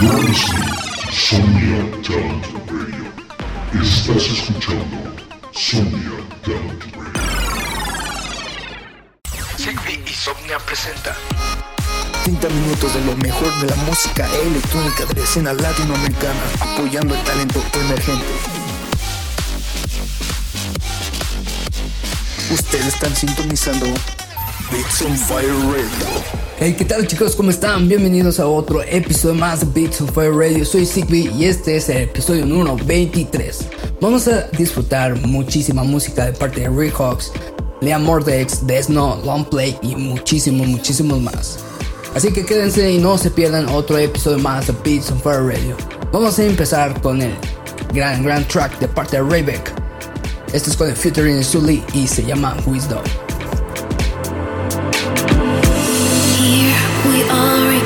You're listening to Sonia Talent Radio. Estás escuchando Sonia Talent Radio. Sigby y Somnia presenta 30 minutos de lo mejor de la música electrónica de la escena latinoamericana, apoyando el talento emergente. Ustedes están sintonizando Beats on Fire Radio. Hey, ¿qué tal chicos? ¿Cómo están? Bienvenidos a otro episodio más de Beats on Fire Radio. Soy Sigby y este es el episodio número 23. Vamos a disfrutar muchísima música de parte de Rick Hawks, Liam Mordex, Desno, Longplay y muchísimos, muchísimos más. Así que quédense y no se pierdan otro episodio más de Beats on Fire Radio. Vamos a empezar con el gran, gran track de parte de Raybeck. Este es con el featuring Sully y se llama Wisdom. We are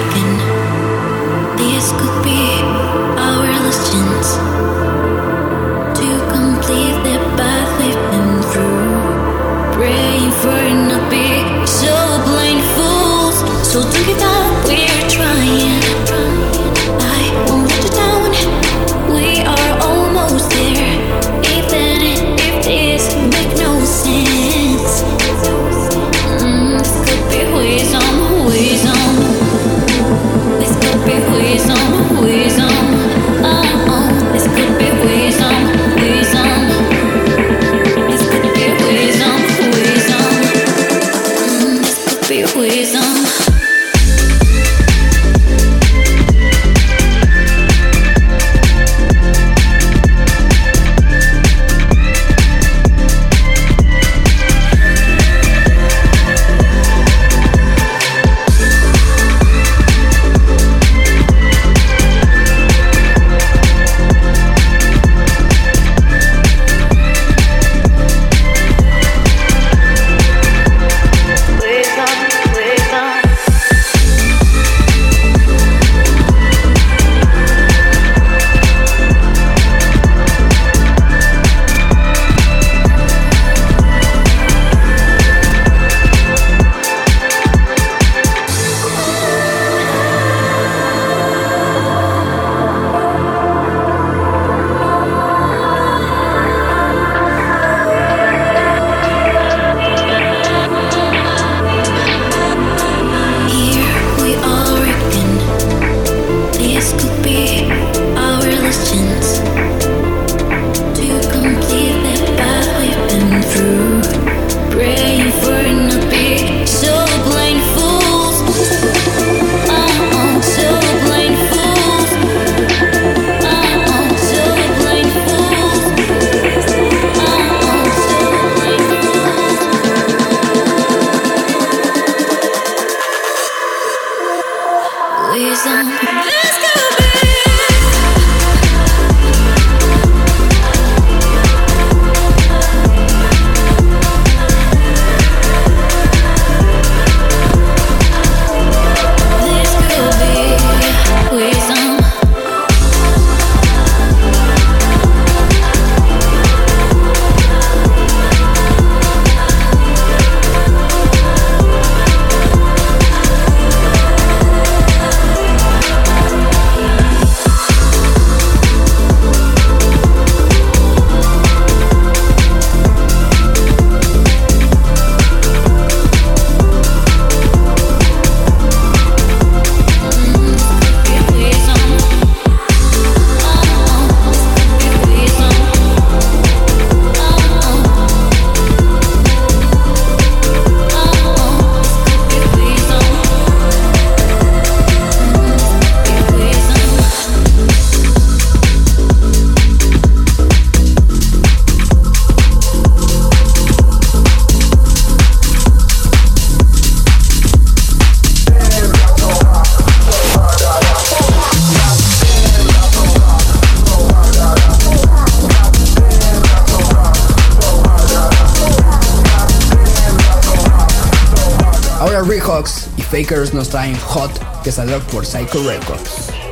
Ahora Rick Hawks y Fakers nos traen Hot que salió por Psycho Records.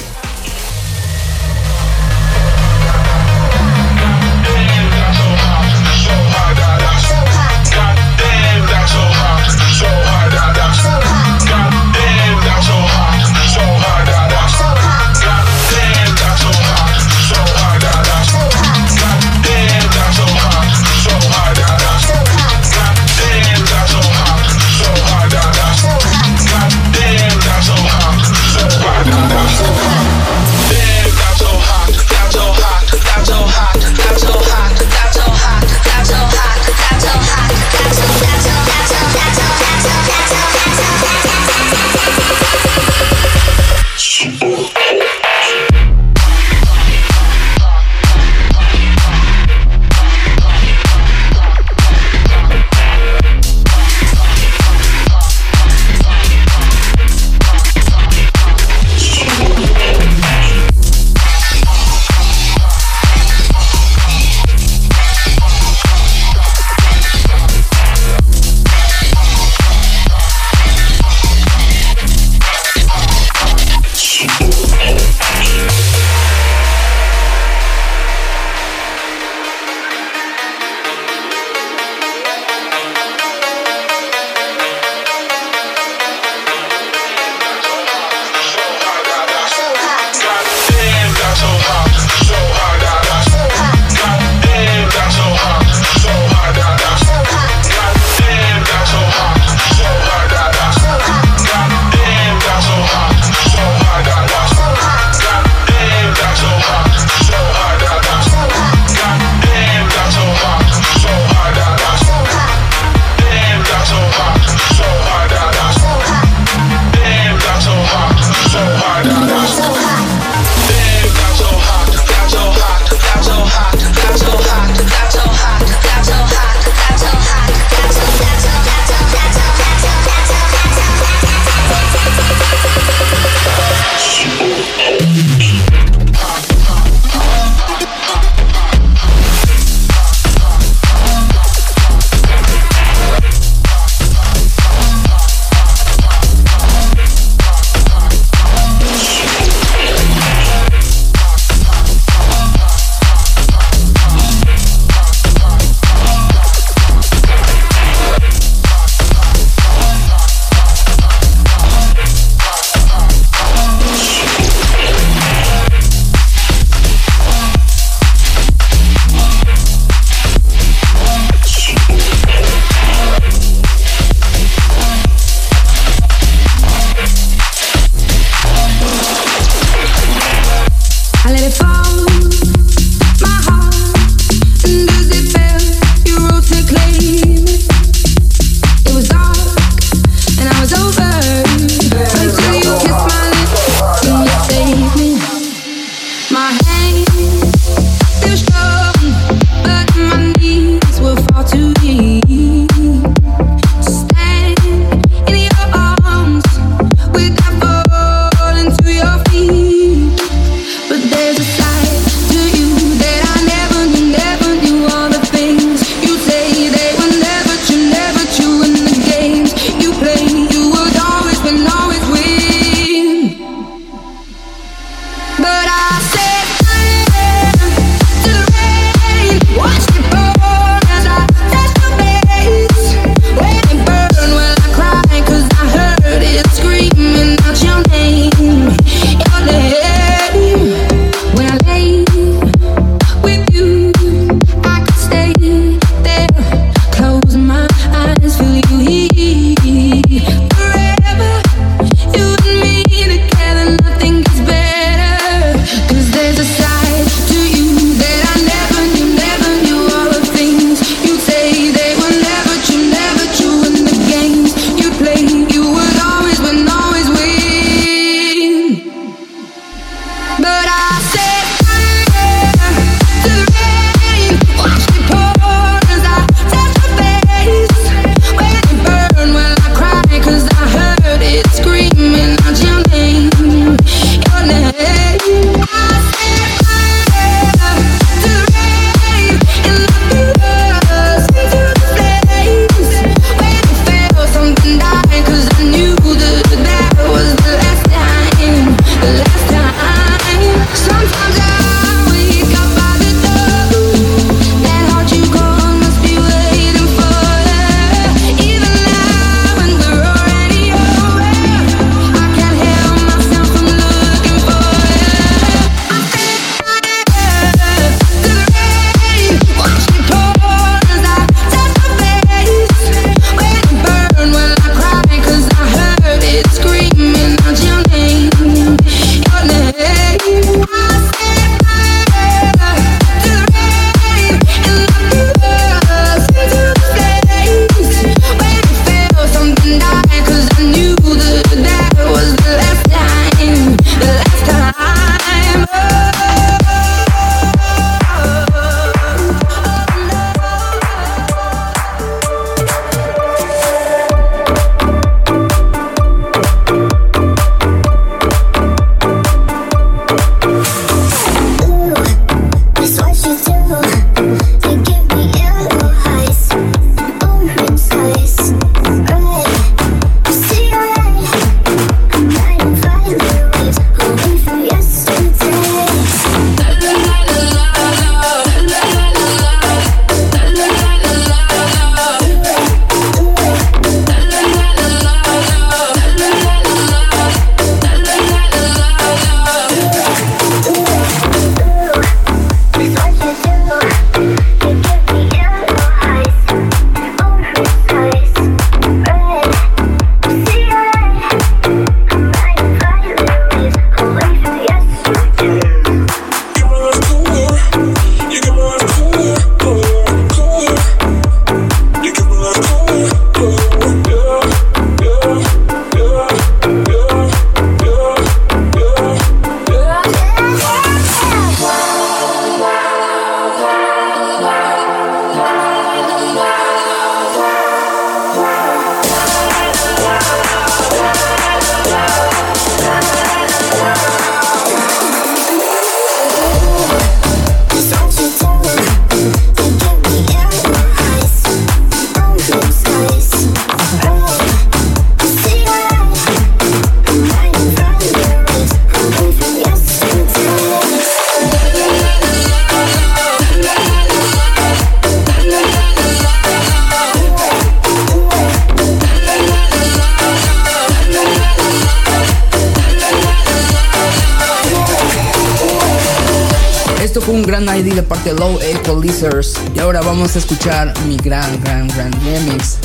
Gran ID de parte de Low Equalizers. Y ahora vamos a escuchar mi gran, gran, gran remix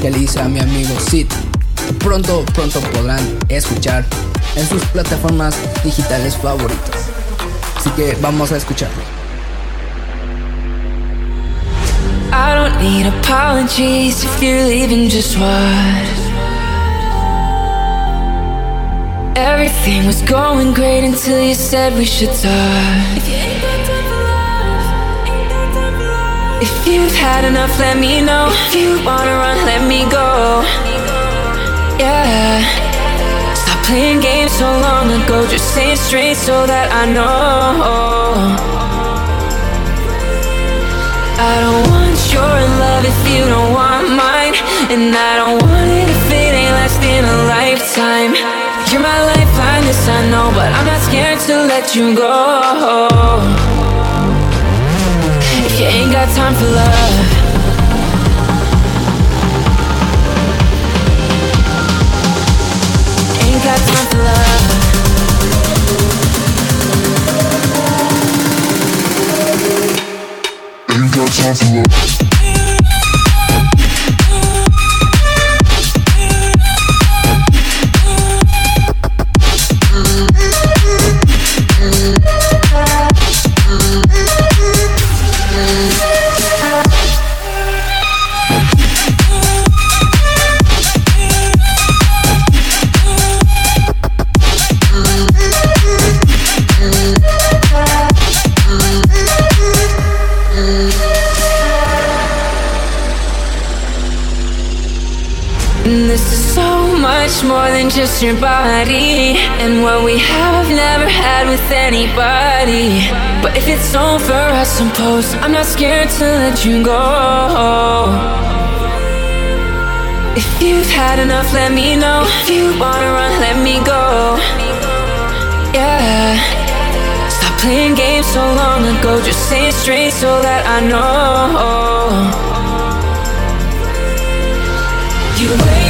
que le hice a mi amigo Sid. Pronto, pronto podrán escuchar en sus plataformas digitales favoritas. Así que vamos a escucharlo. I don't need apologies if you're leaving, just what? Everything was going great until you said we should talk. If you've had enough, let me know. If you wanna run, let me go. Yeah. Stop playing games so long ago. Just it straight so that I know. I don't want your love if you don't want mine. And I don't want it if it ain't lasting a lifetime. You're my lifeline, this I know, but I'm not scared to let you go. You ain't got time for love. Ain't got time for love. Ain't got time for love. Just your body And what we have never had with anybody. But if it's over I suppose I'm not scared to let you go. If you've had enough let me know. If you wanna run let me go. Yeah. Stop playing games so long ago. Just say it straight so that I know. You wait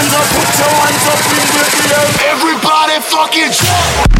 hands up, put your hands up in the air. Everybody fucking jump.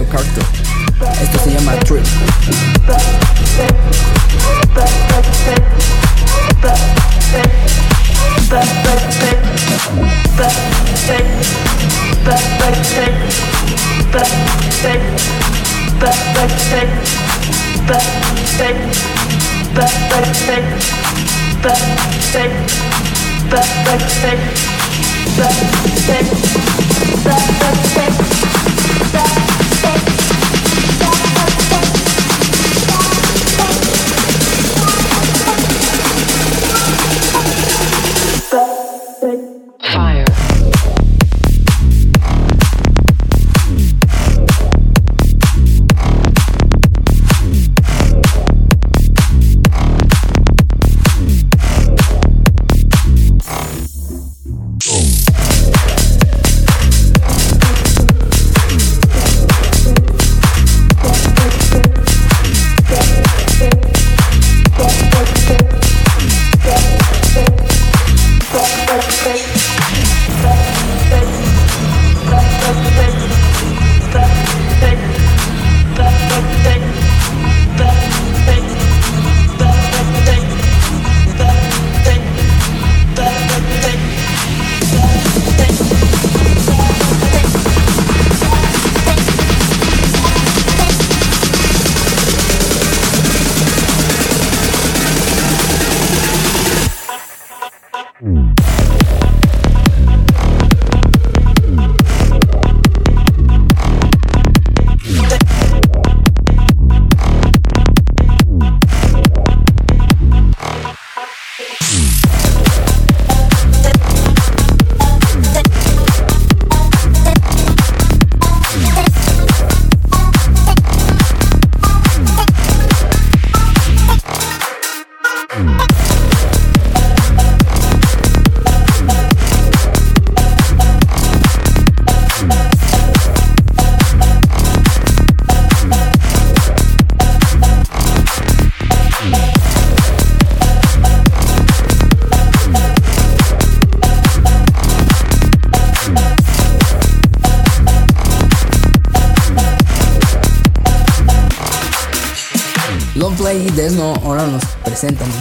Teo Carto. Esto se llama Trip.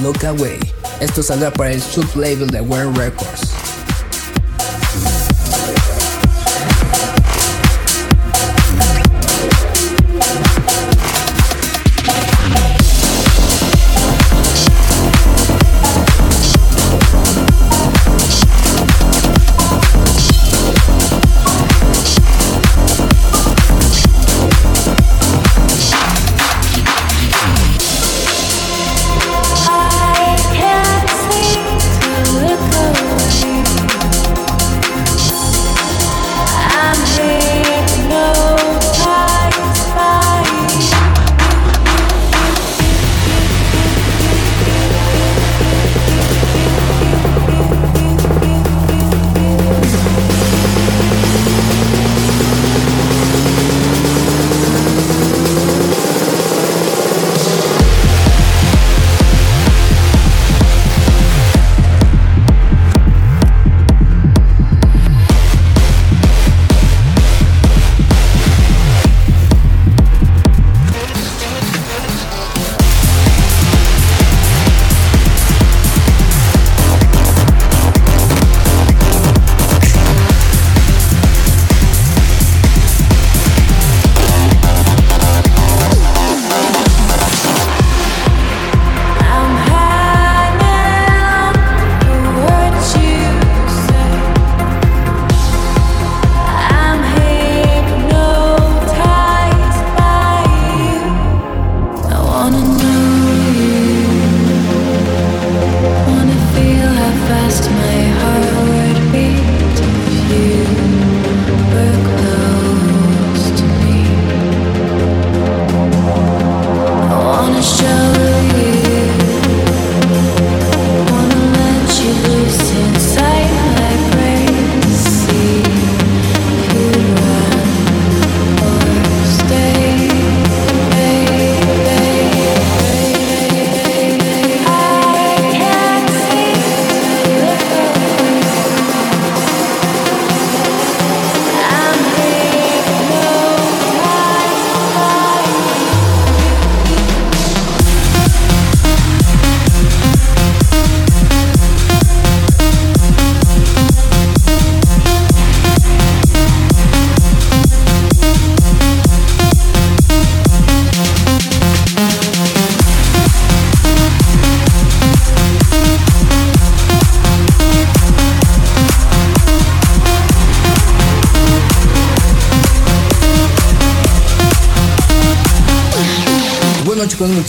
Look Away. Esto saldrá para el sublabel de World Records.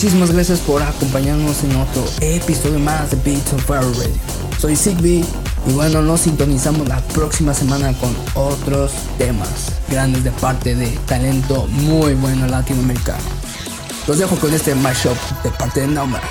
Muchísimas gracias por acompañarnos en otro episodio más de Beats on Fire Radio. Soy Sigby y bueno, nos sintonizamos la próxima semana con otros temas grandes de parte de talento muy bueno latinoamericano. Los dejo con este mashup de parte de Nauma.